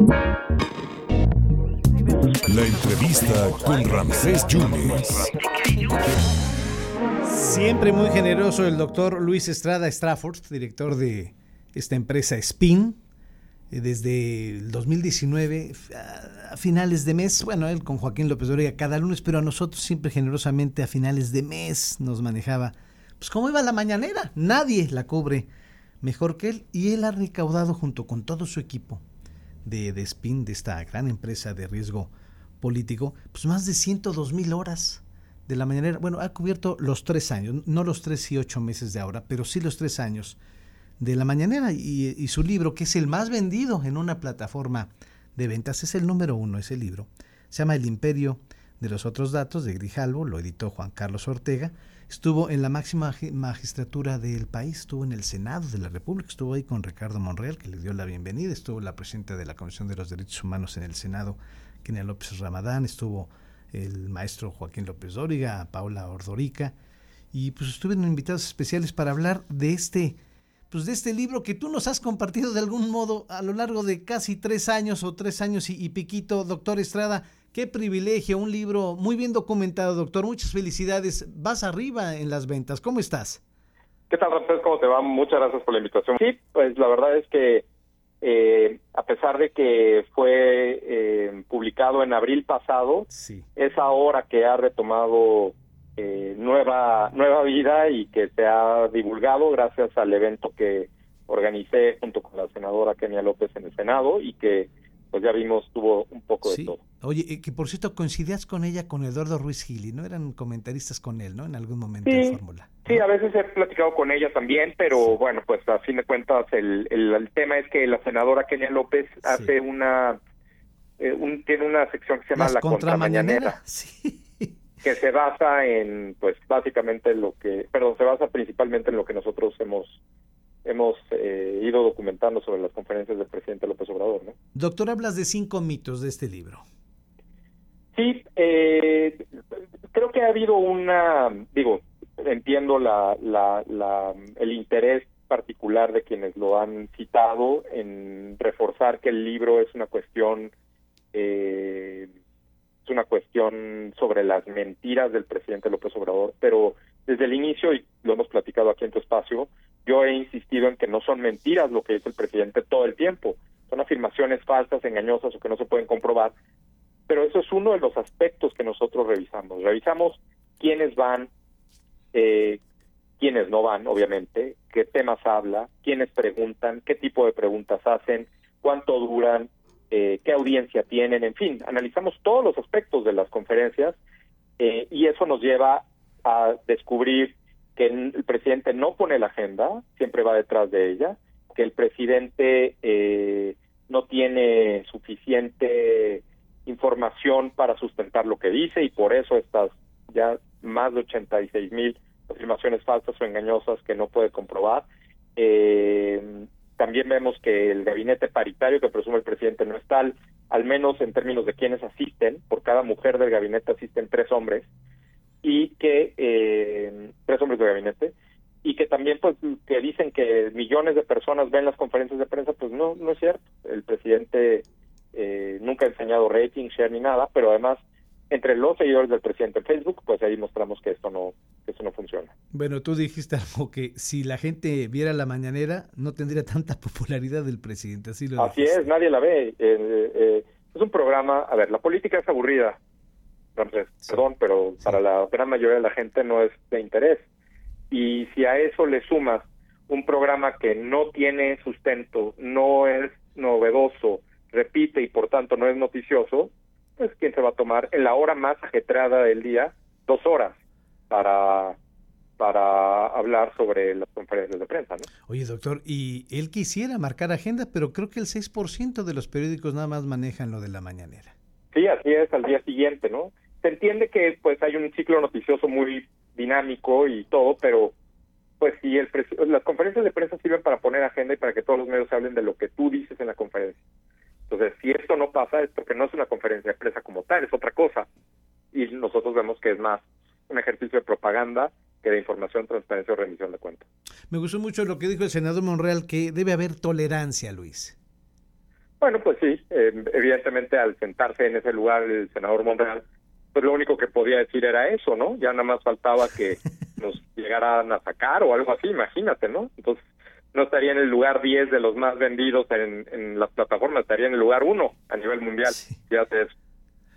La entrevista con Ramsés Yunes. Siempre muy generoso el doctor Luis Estrada Strafford, director de esta empresa Spin, eh, desde el 2019 a finales de mes, bueno, él con Joaquín López Dóriga cada lunes, pero a nosotros siempre generosamente a finales de mes nos manejaba, pues cómo iba la mañanera, nadie la cubre mejor que él y él ha recaudado junto con todo su equipo de, de Spin, de esta gran empresa de riesgo político, pues más de 102 mil horas de la mañanera. Bueno, ha cubierto los tres años, no los tres y ocho meses de ahora, pero sí los tres años de la mañanera y, su libro, que es el más vendido en una plataforma de ventas, es el número uno, ese libro. Se llama El Imperio de los Otros Datos de Grijalvo, lo editó Juan Carlos Ortega. Estuvo en la máxima magistratura del país, estuvo en el Senado de la República, estuvo ahí con Ricardo Monreal, que le dio la bienvenida, estuvo la presidenta de la Comisión de los Derechos Humanos en el Senado, Kenia López Ramadán, estuvo el maestro Joaquín López Dóriga, Paula Ordorica, y pues estuvieron invitados especiales para hablar de este pues de este libro que tú nos has compartido de algún modo a lo largo de casi tres años o tres años y, piquito, doctor Estrada. Qué privilegio, un libro muy bien documentado, doctor. Muchas felicidades. Vas arriba en las ventas. ¿Cómo estás? ¿Qué tal, Ramsés? ¿Cómo te va? Muchas gracias por la invitación. Sí, pues la verdad es que eh, a pesar de que fue eh, publicado en abril pasado, sí. es ahora que ha retomado eh, nueva nueva vida y que se ha divulgado gracias al evento que organicé junto con la senadora Kenia López en el Senado y que pues ya vimos tuvo un poco de todo. Oye, que por cierto coincidías con ella con Eduardo Ruiz Gili, ¿no? Eran comentaristas con él, ¿no? En algún momento de Fórmula. Sí, a veces he platicado con ella también, pero bueno, pues a fin de cuentas el, el, tema es que la senadora Kenia López hace una eh, un, tiene una sección que se llama La Contramañanera. Sí que se basa en, pues básicamente lo que, perdón, se basa principalmente en lo que nosotros hemos hemos eh, ido documentando sobre las conferencias del presidente López Obrador. ¿no? Doctor, hablas de cinco mitos de este libro. Sí, eh, creo que ha habido una, digo, entiendo la, la, la, el interés particular de quienes lo han citado en reforzar que el libro es una cuestión eh, una cuestión sobre las mentiras del presidente López Obrador, pero desde el inicio, y lo hemos platicado aquí en tu espacio, yo he insistido en que no son mentiras lo que dice el presidente todo el tiempo, son afirmaciones falsas, engañosas o que no se pueden comprobar, pero eso es uno de los aspectos que nosotros revisamos. Revisamos quiénes van, eh, quiénes no van, obviamente, qué temas habla, quiénes preguntan, qué tipo de preguntas hacen, cuánto duran, eh, qué audiencia tienen, en fin, analizamos todos los aspectos de las conferencias eh, y eso nos lleva a descubrir que el presidente no pone la agenda, siempre va detrás de ella, que el presidente eh, no tiene suficiente información para sustentar lo que dice y por eso estas ya más de 86 mil afirmaciones falsas o engañosas que no puede comprobar. Eh, también vemos que el gabinete paritario que presume el presidente no es tal, al menos en términos de quienes asisten, por cada mujer del gabinete asisten tres hombres, y que, eh, tres hombres de gabinete, y que también pues que dicen que millones de personas ven las conferencias de prensa, pues no, no es cierto. El presidente eh, nunca ha enseñado rating, share ni nada, pero además entre los seguidores del presidente en Facebook, pues ahí mostramos que esto no, que esto no funciona. Bueno, tú dijiste algo que si la gente viera la mañanera no tendría tanta popularidad del presidente, así lo Así es, nadie la ve. Eh, eh, es un programa, a ver, la política es aburrida, perdón, pero para la gran mayoría de la gente no es de interés. Y si a eso le sumas un programa que no tiene sustento, no es novedoso, repite y por tanto no es noticioso, pues quién se va a tomar en la hora más ajetreada del día dos horas para para hablar sobre las conferencias de prensa. ¿no? Oye, doctor, y él quisiera marcar agenda, pero creo que el 6% de los periódicos nada más manejan lo de la mañanera. Sí, así es, al día siguiente, ¿no? Se entiende que pues hay un ciclo noticioso muy dinámico y todo, pero pues el las conferencias de prensa sirven para poner agenda y para que todos los medios hablen de lo que tú dices en la conferencia. Entonces, si esto no pasa es porque no es una conferencia de prensa como tal, es otra cosa. Y nosotros vemos que es más un ejercicio de propaganda que de información, transparencia o rendición de cuentas. Me gustó mucho lo que dijo el senador Monreal, que debe haber tolerancia, Luis. Bueno, pues sí, eh, evidentemente al sentarse en ese lugar el senador Monreal, pues lo único que podía decir era eso, ¿no? Ya nada más faltaba que nos llegaran a sacar o algo así, imagínate, ¿no? Entonces no estaría en el lugar 10 de los más vendidos en, en las plataformas, estaría en el lugar 1 a nivel mundial. Ya eso.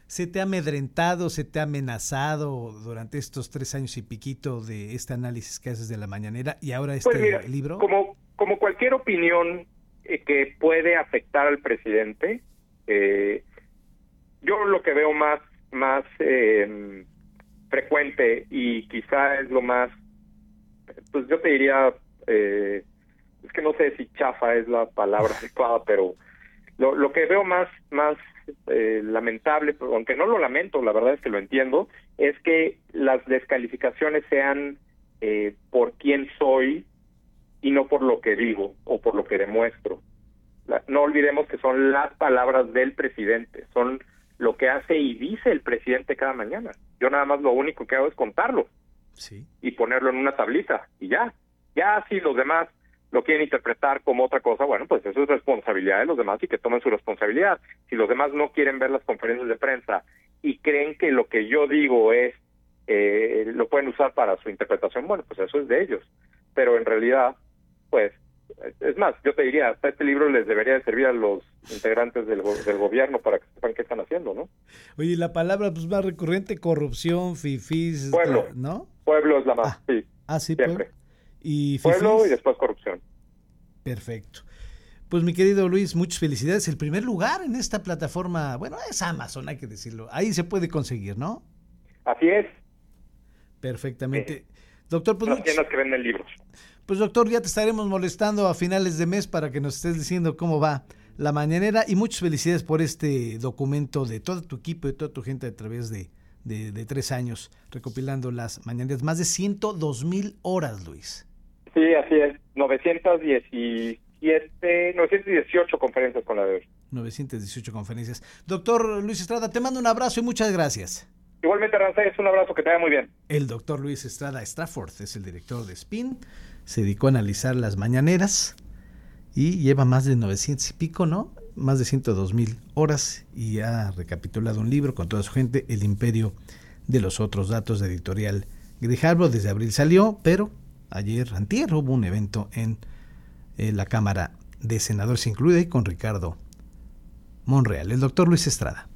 ¿Se te ha amedrentado, se te ha amenazado durante estos tres años y piquito de este análisis que haces de la mañanera y ahora este pues libro? Como, como cualquier opinión eh, que puede afectar al presidente, eh, yo lo que veo más, más eh, frecuente y quizá es lo más, pues yo te diría, eh, es que no sé si chafa es la palabra adecuada, pero lo, lo que veo más, más eh, lamentable, aunque no lo lamento, la verdad es que lo entiendo, es que las descalificaciones sean eh, por quién soy y no por lo que digo o por lo que demuestro. no olvidemos que son las palabras del presidente, son lo que hace y dice el presidente cada mañana. Yo nada más lo único que hago es contarlo sí. y ponerlo en una tablita y ya. Ya si los demás lo quieren interpretar como otra cosa, bueno, pues eso es responsabilidad de los demás y que tomen su responsabilidad. Si los demás no quieren ver las conferencias de prensa y creen que lo que yo digo es, eh, lo pueden usar para su interpretación, bueno, pues eso es de ellos. Pero en realidad, pues, es más, yo te diría, hasta este libro les debería de servir a los integrantes del, del gobierno para que sepan qué están haciendo, ¿no? Oye, la palabra pues, más recurrente, corrupción, fifis, pueblo, ¿no? Pueblo es la más, ah, sí. Ah, sí, siempre. Pueblo. Y pueblo y después corrupción. Perfecto. Pues mi querido Luis, muchas felicidades. El primer lugar en esta plataforma, bueno, es Amazon, hay que decirlo. Ahí se puede conseguir, ¿no? Así es. Perfectamente. Doctor, pues... Las tiendas que venden libros. Pues doctor, ya te estaremos molestando a finales de mes para que nos estés diciendo cómo va la mañanera y muchas felicidades por este documento de todo tu equipo y toda tu gente a través de, de, de tres años recopilando las mañaneras. Más de 102 mil horas, Luis. Sí, así es. 917, 918 conferencias con la de hoy. 918 conferencias. Doctor Luis Estrada, te mando un abrazo y muchas gracias. Igualmente, Rancés, un abrazo, que te vaya muy bien. El doctor Luis Estrada Strafford es el director de SPIN. Se dedicó a analizar las mañaneras y lleva más de 900 y pico, ¿no? Más de 102 mil horas y ha recapitulado un libro con toda su gente, El Imperio de los Otros Datos de Editorial Grijalbo. Desde abril salió, pero ayer, antier, hubo un evento en eh, la Cámara de Senadores incluida y con Ricardo Monreal, el doctor Luis Estrada.